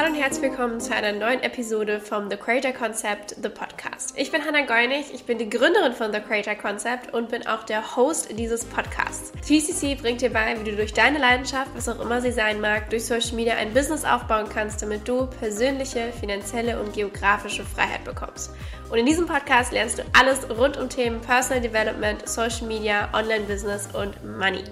Hallo und herzlich willkommen zu einer neuen Episode vom The Creator Concept, The Podcast. Ich bin Hannah Geunig, ich bin die Gründerin von The Creator Concept und bin auch der Host dieses Podcasts. TCC bringt dir bei, wie du durch deine Leidenschaft, was auch immer sie sein mag, durch Social Media ein Business aufbauen kannst, damit du persönliche, finanzielle und geografische Freiheit bekommst. Und in diesem Podcast lernst du alles rund um Themen Personal Development, Social Media, Online-Business und Money.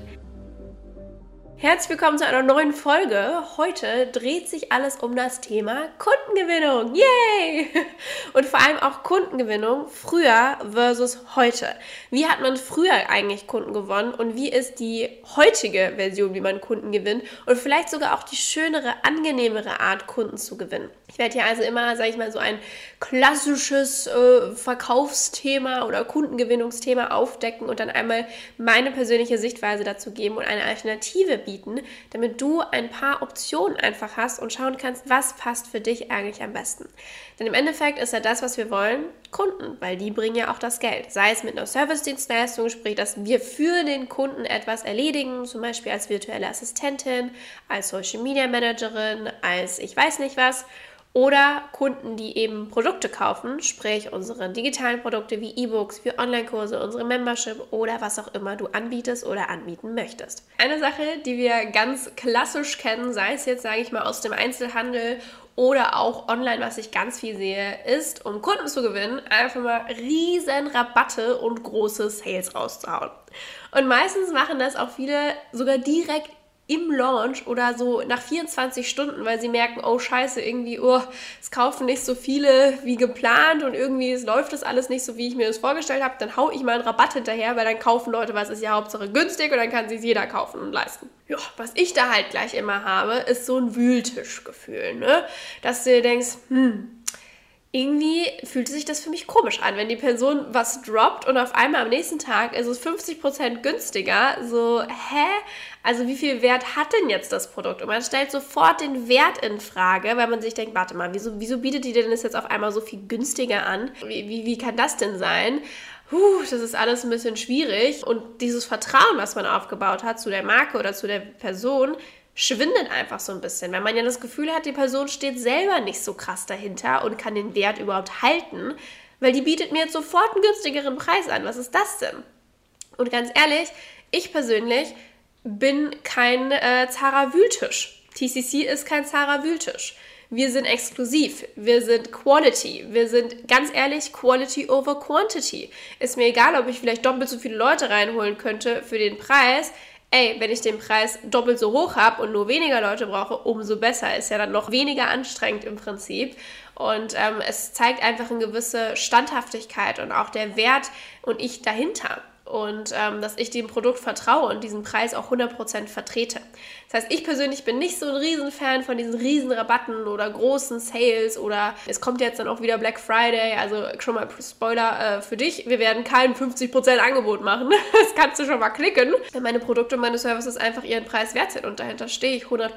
Herzlich willkommen zu einer neuen Folge. Heute dreht sich alles um das Thema Kundengewinnung. Yay! Und vor allem auch Kundengewinnung früher versus heute. Wie hat man früher eigentlich Kunden gewonnen und wie ist die heutige Version, wie man Kunden gewinnt und vielleicht sogar auch die schönere, angenehmere Art, Kunden zu gewinnen. Ich werde hier also immer, sage ich mal, so ein klassisches äh, Verkaufsthema oder Kundengewinnungsthema aufdecken und dann einmal meine persönliche Sichtweise dazu geben und eine Alternative bieten, damit du ein paar Optionen einfach hast und schauen kannst, was passt für dich eigentlich am besten. Denn im Endeffekt ist ja das, was wir wollen, Kunden, weil die bringen ja auch das Geld. Sei es mit einer Service-Dienstleistung, sprich, dass wir für den Kunden etwas erledigen, zum Beispiel als virtuelle Assistentin, als Social Media Managerin, als ich weiß nicht was oder Kunden, die eben Produkte kaufen, sprich unsere digitalen Produkte wie E-Books, wie Online-Kurse, unsere Membership oder was auch immer du anbietest oder anbieten möchtest. Eine Sache, die wir ganz klassisch kennen, sei es jetzt, sage ich mal, aus dem Einzelhandel oder auch online, was ich ganz viel sehe, ist, um Kunden zu gewinnen, einfach mal riesen Rabatte und große Sales rauszuhauen. Und meistens machen das auch viele sogar direkt im Launch oder so nach 24 Stunden, weil sie merken, oh scheiße, irgendwie, oh, es kaufen nicht so viele wie geplant und irgendwie es läuft das alles nicht so, wie ich mir das vorgestellt habe, dann hau ich mal einen Rabatt hinterher, weil dann kaufen Leute, was ist ja Hauptsache günstig und dann kann sich jeder kaufen und leisten. Ja, was ich da halt gleich immer habe, ist so ein Wühltischgefühl, ne? Dass du dir denkst, hm, irgendwie fühlte sich das für mich komisch an, wenn die Person was droppt und auf einmal am nächsten Tag ist es 50% günstiger. So, hä? Also wie viel Wert hat denn jetzt das Produkt? Und man stellt sofort den Wert in Frage, weil man sich denkt, warte mal, wieso, wieso bietet die denn das jetzt auf einmal so viel günstiger an? Wie, wie, wie kann das denn sein? Puh, das ist alles ein bisschen schwierig. Und dieses Vertrauen, was man aufgebaut hat zu der Marke oder zu der Person, schwindet einfach so ein bisschen, weil man ja das Gefühl hat, die Person steht selber nicht so krass dahinter und kann den Wert überhaupt halten, weil die bietet mir jetzt sofort einen günstigeren Preis an. Was ist das denn? Und ganz ehrlich, ich persönlich bin kein äh, Zara Wühltisch. TCC ist kein Zara Wühltisch. Wir sind exklusiv, wir sind Quality, wir sind ganz ehrlich Quality over Quantity. Ist mir egal, ob ich vielleicht doppelt so viele Leute reinholen könnte für den Preis ey, wenn ich den Preis doppelt so hoch habe und nur weniger Leute brauche, umso besser. Ist ja dann noch weniger anstrengend im Prinzip. Und ähm, es zeigt einfach eine gewisse Standhaftigkeit und auch der Wert und ich dahinter und ähm, dass ich dem Produkt vertraue und diesen Preis auch 100% vertrete. Das heißt, ich persönlich bin nicht so ein Riesenfan von diesen riesen Rabatten oder großen Sales oder es kommt jetzt dann auch wieder Black Friday, also schon mal Spoiler äh, für dich, wir werden kein 50% Angebot machen, das kannst du schon mal klicken. Meine Produkte und meine Services einfach ihren Preis wert sind und dahinter stehe ich 100%.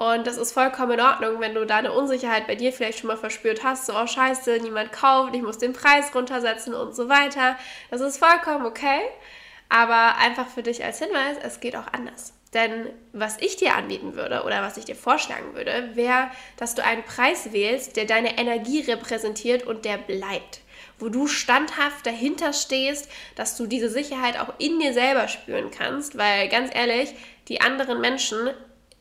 Und das ist vollkommen in Ordnung, wenn du deine Unsicherheit bei dir vielleicht schon mal verspürt hast, so, oh scheiße, niemand kauft, ich muss den Preis runtersetzen und so weiter. Das ist vollkommen okay. Aber einfach für dich als Hinweis, es geht auch anders. Denn was ich dir anbieten würde oder was ich dir vorschlagen würde, wäre, dass du einen Preis wählst, der deine Energie repräsentiert und der bleibt. Wo du standhaft dahinter stehst, dass du diese Sicherheit auch in dir selber spüren kannst. Weil ganz ehrlich, die anderen Menschen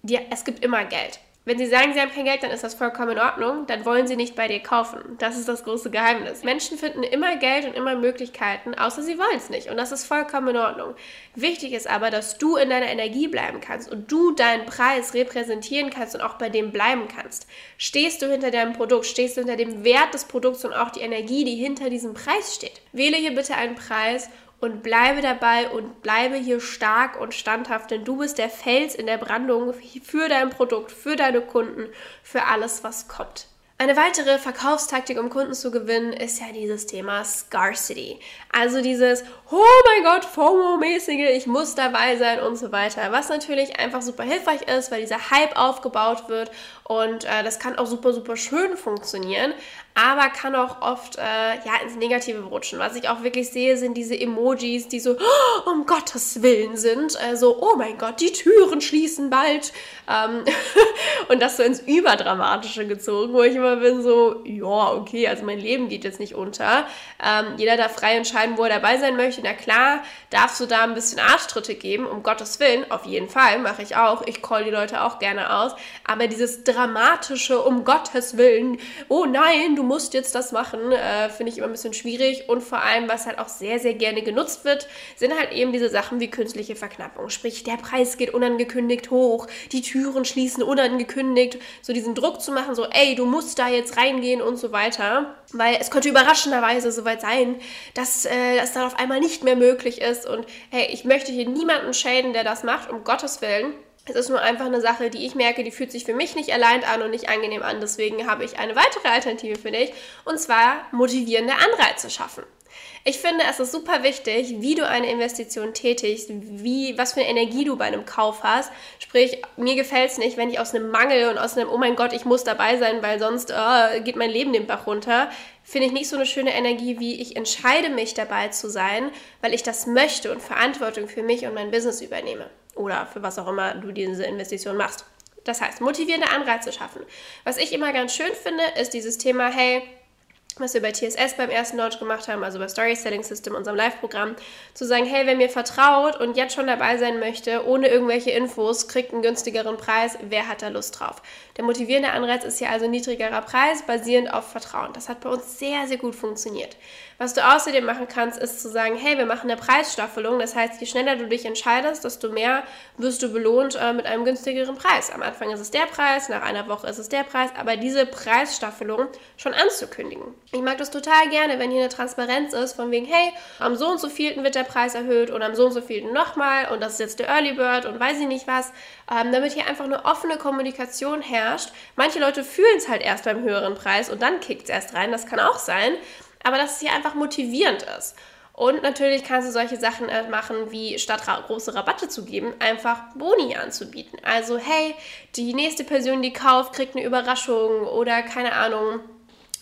die, es gibt immer Geld. Wenn sie sagen, sie haben kein Geld, dann ist das vollkommen in Ordnung. Dann wollen sie nicht bei dir kaufen. Das ist das große Geheimnis. Menschen finden immer Geld und immer Möglichkeiten, außer sie wollen es nicht. Und das ist vollkommen in Ordnung. Wichtig ist aber, dass du in deiner Energie bleiben kannst und du deinen Preis repräsentieren kannst und auch bei dem bleiben kannst. Stehst du hinter deinem Produkt, stehst du hinter dem Wert des Produkts und auch die Energie, die hinter diesem Preis steht. Wähle hier bitte einen Preis und bleibe dabei und bleibe hier stark und standhaft, denn du bist der Fels in der Brandung für dein Produkt, für deine Kunden, für alles, was kommt. Eine weitere Verkaufstaktik, um Kunden zu gewinnen, ist ja dieses Thema Scarcity. Also dieses oh mein Gott, FOMO-mäßige, ich muss dabei sein und so weiter. Was natürlich einfach super hilfreich ist, weil dieser Hype aufgebaut wird und äh, das kann auch super, super schön funktionieren, aber kann auch oft äh, ja, ins Negative rutschen. Was ich auch wirklich sehe, sind diese Emojis, die so oh, um Gottes Willen sind. Also, oh mein Gott, die Türen schließen bald. Ähm und das so ins Überdramatische gezogen, wo ich immer bin so, ja, okay, also mein Leben geht jetzt nicht unter. Ähm, jeder darf frei entscheiden, wo er dabei sein möchte. Na klar, darfst du da ein bisschen Arschtritte geben, um Gottes Willen, auf jeden Fall, mache ich auch. Ich call die Leute auch gerne aus. Aber dieses dramatische, um Gottes Willen, oh nein, du musst jetzt das machen, äh, finde ich immer ein bisschen schwierig. Und vor allem, was halt auch sehr, sehr gerne genutzt wird, sind halt eben diese Sachen wie künstliche Verknappung. Sprich, der Preis geht unangekündigt hoch, die Türen schließen unangekündigt, so diesen Druck zu machen, so, ey, du musst da jetzt reingehen und so weiter. Weil es könnte überraschenderweise soweit sein, dass äh, das dann auf einmal nicht mehr möglich ist. Und hey, ich möchte hier niemanden schäden, der das macht, um Gottes Willen. Es ist nur einfach eine Sache, die ich merke, die fühlt sich für mich nicht allein an und nicht angenehm an. Deswegen habe ich eine weitere Alternative für dich und zwar motivierende Anreize schaffen. Ich finde, es ist super wichtig, wie du eine Investition tätigst, wie, was für eine Energie du bei einem Kauf hast. Sprich, mir gefällt es nicht, wenn ich aus einem Mangel und aus einem, oh mein Gott, ich muss dabei sein, weil sonst oh, geht mein Leben den Bach runter, finde ich nicht so eine schöne Energie, wie ich entscheide mich dabei zu sein, weil ich das möchte und Verantwortung für mich und mein Business übernehme oder für was auch immer du diese Investition machst. Das heißt, motivierende Anreize schaffen. Was ich immer ganz schön finde, ist dieses Thema, hey, was wir bei TSS beim ersten Launch gemacht haben, also bei Story Selling System, unserem Live-Programm, zu sagen, hey, wer mir vertraut und jetzt schon dabei sein möchte, ohne irgendwelche Infos, kriegt einen günstigeren Preis, wer hat da Lust drauf? Der motivierende Anreiz ist hier also niedrigerer Preis, basierend auf Vertrauen. Das hat bei uns sehr, sehr gut funktioniert. Was du außerdem machen kannst, ist zu sagen, hey, wir machen eine Preisstaffelung. Das heißt, je schneller du dich entscheidest, desto mehr wirst du belohnt äh, mit einem günstigeren Preis. Am Anfang ist es der Preis, nach einer Woche ist es der Preis, aber diese Preisstaffelung schon anzukündigen. Ich mag das total gerne, wenn hier eine Transparenz ist, von wegen, hey, am so und so vielten wird der Preis erhöht und am so und so vielten nochmal und das ist jetzt der Early Bird und weiß ich nicht was, ähm, damit hier einfach eine offene Kommunikation herrscht. Manche Leute fühlen es halt erst beim höheren Preis und dann kickt es erst rein, das kann auch sein aber dass es hier einfach motivierend ist. Und natürlich kannst du solche Sachen äh, machen, wie statt große Rabatte zu geben, einfach Boni anzubieten. Also, hey, die nächste Person, die kauft, kriegt eine Überraschung oder keine Ahnung.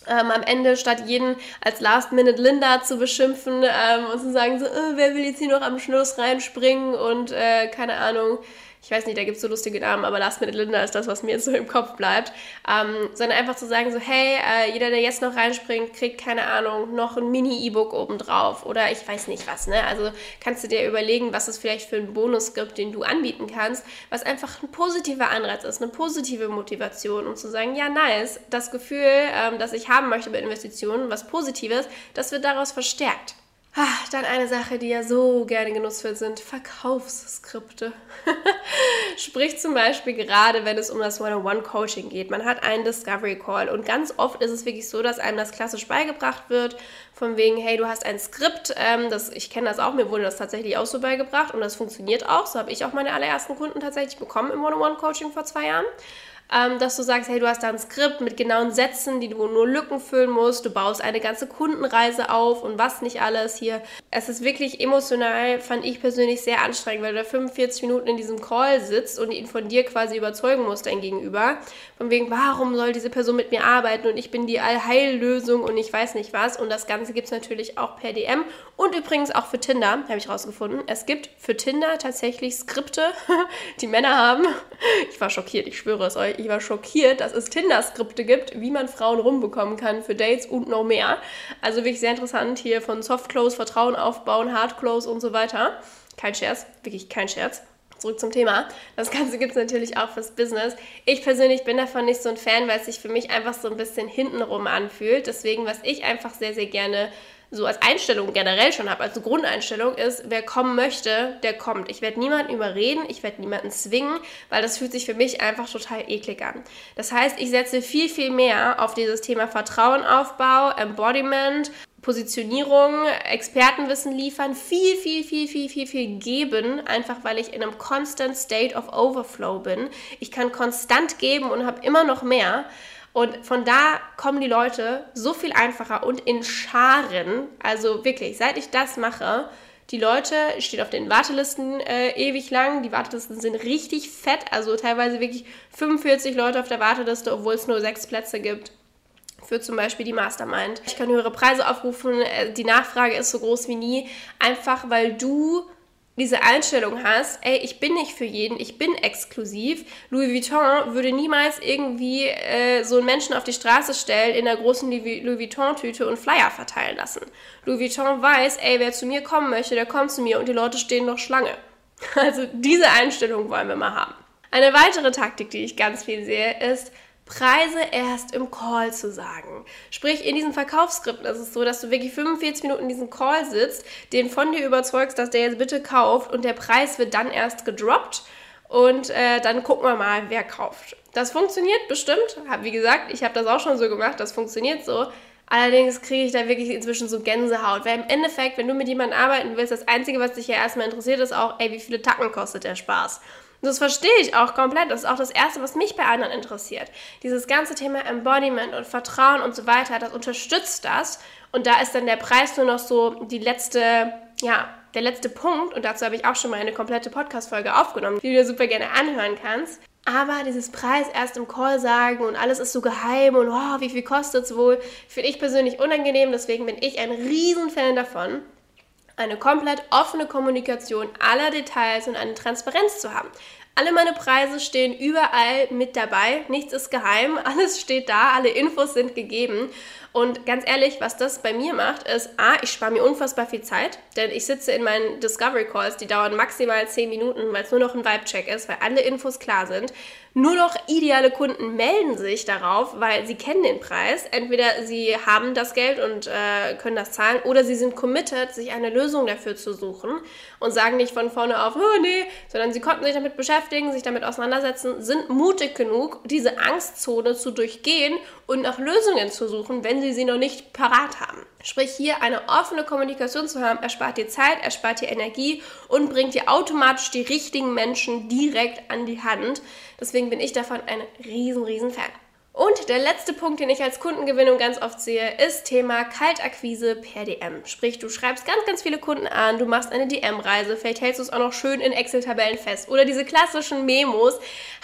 Ähm, am Ende statt jeden als Last-Minute Linda zu beschimpfen ähm, und zu sagen, so, äh, wer will jetzt hier noch am Schluss reinspringen und äh, keine Ahnung, ich weiß nicht, da gibt es so lustige Namen, aber Last Minute Linda ist das, was mir so im Kopf bleibt. Ähm, sondern einfach zu sagen, so, hey, äh, jeder, der jetzt noch reinspringt, kriegt, keine Ahnung, noch ein Mini-E-Book obendrauf oder ich weiß nicht was, ne? Also kannst du dir überlegen, was es vielleicht für einen Bonus gibt, den du anbieten kannst, was einfach ein positiver Anreiz ist, eine positive Motivation, um zu sagen, ja, nice, das Gefühl, ähm, das ich haben möchte bei Investitionen, was Positives, das wird daraus verstärkt. Ah, dann eine Sache, die ja so gerne genutzt wird, sind Verkaufsskripte. Sprich zum Beispiel gerade, wenn es um das One-on-One-Coaching geht. Man hat einen Discovery Call und ganz oft ist es wirklich so, dass einem das klassisch beigebracht wird, von wegen, hey, du hast ein Skript. Ähm, das, ich kenne das auch, mir wurde das tatsächlich auch so beigebracht und das funktioniert auch. So habe ich auch meine allerersten Kunden tatsächlich bekommen im One-on-One-Coaching vor zwei Jahren ähm, dass du sagst, hey, du hast da ein Skript mit genauen Sätzen, die du nur Lücken füllen musst, du baust eine ganze Kundenreise auf und was nicht alles hier. Es ist wirklich emotional, fand ich persönlich sehr anstrengend, weil du da 45 Minuten in diesem Call sitzt und ihn von dir quasi überzeugen musst, dein Gegenüber. Von wegen, warum soll diese Person mit mir arbeiten und ich bin die Allheillösung und ich weiß nicht was. Und das Ganze gibt es natürlich auch per DM und übrigens auch für Tinder, habe ich rausgefunden. Es gibt für Tinder tatsächlich Skripte, die Männer haben. Ich war schockiert, ich schwöre es euch ich war schockiert, dass es Tinder-Skripte gibt, wie man Frauen rumbekommen kann für Dates und noch mehr. Also wirklich sehr interessant hier von Soft Close, Vertrauen aufbauen, Hard Close und so weiter. Kein Scherz, wirklich kein Scherz. Zurück zum Thema. Das Ganze gibt es natürlich auch fürs Business. Ich persönlich bin davon nicht so ein Fan, weil es sich für mich einfach so ein bisschen hintenrum anfühlt. Deswegen, was ich einfach sehr, sehr gerne so als Einstellung generell schon habe, als Grundeinstellung ist, wer kommen möchte, der kommt. Ich werde niemanden überreden, ich werde niemanden zwingen, weil das fühlt sich für mich einfach total eklig an. Das heißt, ich setze viel, viel mehr auf dieses Thema Vertrauenaufbau, Embodiment, Positionierung, Expertenwissen liefern, viel, viel, viel, viel, viel, viel geben, einfach weil ich in einem constant state of overflow bin. Ich kann konstant geben und habe immer noch mehr. Und von da kommen die Leute so viel einfacher und in Scharen. Also wirklich, seit ich das mache, Die Leute stehen auf den Wartelisten äh, ewig lang. Die Wartelisten sind richtig fett, also teilweise wirklich 45 Leute auf der Warteliste, obwohl es nur sechs Plätze gibt für zum Beispiel die Mastermind. Ich kann höhere Preise aufrufen, äh, die Nachfrage ist so groß wie nie, einfach weil du diese Einstellung hast, ey, ich bin nicht für jeden, ich bin exklusiv. Louis Vuitton würde niemals irgendwie äh, so einen Menschen auf die Straße stellen, in einer großen Louis Vuitton-Tüte und Flyer verteilen lassen. Louis Vuitton weiß, ey, wer zu mir kommen möchte, der kommt zu mir und die Leute stehen noch Schlange. Also diese Einstellung wollen wir mal haben. Eine weitere Taktik, die ich ganz viel sehe, ist, Preise erst im Call zu sagen. Sprich, in diesem Verkaufsskript ist es so, dass du wirklich 45 Minuten in diesem Call sitzt, den von dir überzeugst, dass der jetzt bitte kauft und der Preis wird dann erst gedroppt und äh, dann gucken wir mal, wer kauft. Das funktioniert bestimmt. Wie gesagt, ich habe das auch schon so gemacht, das funktioniert so. Allerdings kriege ich da wirklich inzwischen so Gänsehaut, weil im Endeffekt, wenn du mit jemandem arbeiten willst, das Einzige, was dich ja erstmal interessiert, ist auch, ey, wie viele Tacken kostet der Spaß? Das verstehe ich auch komplett. Das ist auch das Erste, was mich bei anderen interessiert. Dieses ganze Thema Embodiment und Vertrauen und so weiter, das unterstützt das. Und da ist dann der Preis nur noch so die letzte, ja, der letzte Punkt. Und dazu habe ich auch schon mal eine komplette Podcast-Folge aufgenommen, die du dir super gerne anhören kannst. Aber dieses Preis erst im Call sagen und alles ist so geheim und oh, wie viel kostet es wohl, finde ich persönlich unangenehm. Deswegen bin ich ein Riesenfan davon, eine komplett offene Kommunikation aller Details und eine Transparenz zu haben. Alle meine Preise stehen überall mit dabei. Nichts ist geheim. Alles steht da. Alle Infos sind gegeben. Und ganz ehrlich, was das bei mir macht, ist, A, ich spare mir unfassbar viel Zeit, denn ich sitze in meinen Discovery Calls, die dauern maximal 10 Minuten, weil es nur noch ein Vibe-Check ist, weil alle Infos klar sind. Nur noch ideale Kunden melden sich darauf, weil sie kennen den Preis. Entweder sie haben das Geld und äh, können das zahlen oder sie sind committed, sich eine Lösung dafür zu suchen und sagen nicht von vorne auf, oh nee, sondern sie konnten sich damit beschäftigen, sich damit auseinandersetzen, sind mutig genug, diese Angstzone zu durchgehen und nach Lösungen zu suchen, wenn sie sie noch nicht parat haben. Sprich, hier eine offene Kommunikation zu haben, erspart dir Zeit, erspart dir Energie und bringt dir automatisch die richtigen Menschen direkt an die Hand. Deswegen bin ich davon ein riesen, riesen Fan. Und der letzte Punkt, den ich als Kundengewinnung ganz oft sehe, ist Thema Kaltakquise per DM. Sprich, du schreibst ganz, ganz viele Kunden an, du machst eine DM-Reise, vielleicht hältst du es auch noch schön in Excel-Tabellen fest. Oder diese klassischen Memos.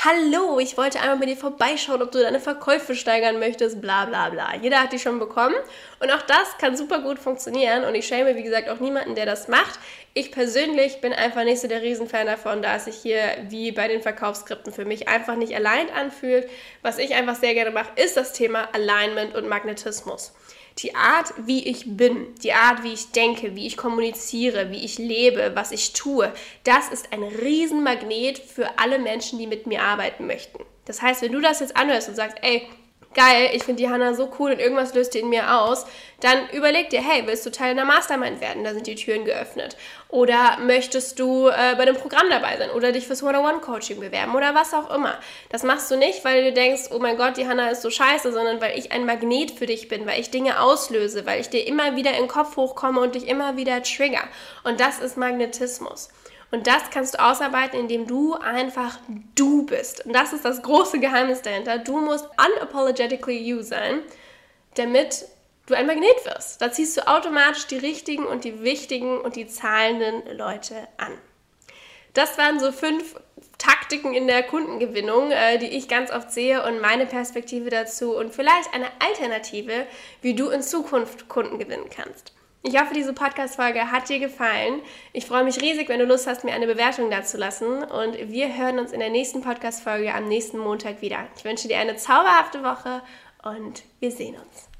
Hallo, ich wollte einmal mit dir vorbeischauen, ob du deine Verkäufe steigern möchtest, bla bla bla. Jeder hat die schon bekommen. Und auch das kann super gut funktionieren. Und ich schäme, wie gesagt, auch niemanden, der das macht. Ich persönlich bin einfach nicht so der Riesenfan davon, da es sich hier wie bei den Verkaufsskripten für mich einfach nicht allein anfühlt. Was ich einfach sehr gerne mache, ist das Thema Alignment und Magnetismus. Die Art, wie ich bin, die Art, wie ich denke, wie ich kommuniziere, wie ich lebe, was ich tue, das ist ein Riesenmagnet für alle Menschen, die mit mir arbeiten möchten. Das heißt, wenn du das jetzt anhörst und sagst, ey, geil, ich finde die Hanna so cool und irgendwas löst die in mir aus, dann überleg dir, hey, willst du Teil einer Mastermind werden? Da sind die Türen geöffnet. Oder möchtest du äh, bei dem Programm dabei sein oder dich fürs One-on-One-Coaching bewerben oder was auch immer. Das machst du nicht, weil du denkst, oh mein Gott, die Hanna ist so scheiße, sondern weil ich ein Magnet für dich bin, weil ich Dinge auslöse, weil ich dir immer wieder in den Kopf hochkomme und dich immer wieder trigger. Und das ist Magnetismus. Und das kannst du ausarbeiten, indem du einfach du bist. Und das ist das große Geheimnis dahinter. Du musst unapologetically you sein, damit du ein Magnet wirst. Da ziehst du automatisch die richtigen und die wichtigen und die zahlenden Leute an. Das waren so fünf Taktiken in der Kundengewinnung, äh, die ich ganz oft sehe und meine Perspektive dazu und vielleicht eine Alternative, wie du in Zukunft Kunden gewinnen kannst. Ich hoffe, diese Podcast-Folge hat dir gefallen. Ich freue mich riesig, wenn du Lust hast, mir eine Bewertung dazu lassen. Und wir hören uns in der nächsten Podcast-Folge am nächsten Montag wieder. Ich wünsche dir eine zauberhafte Woche und wir sehen uns.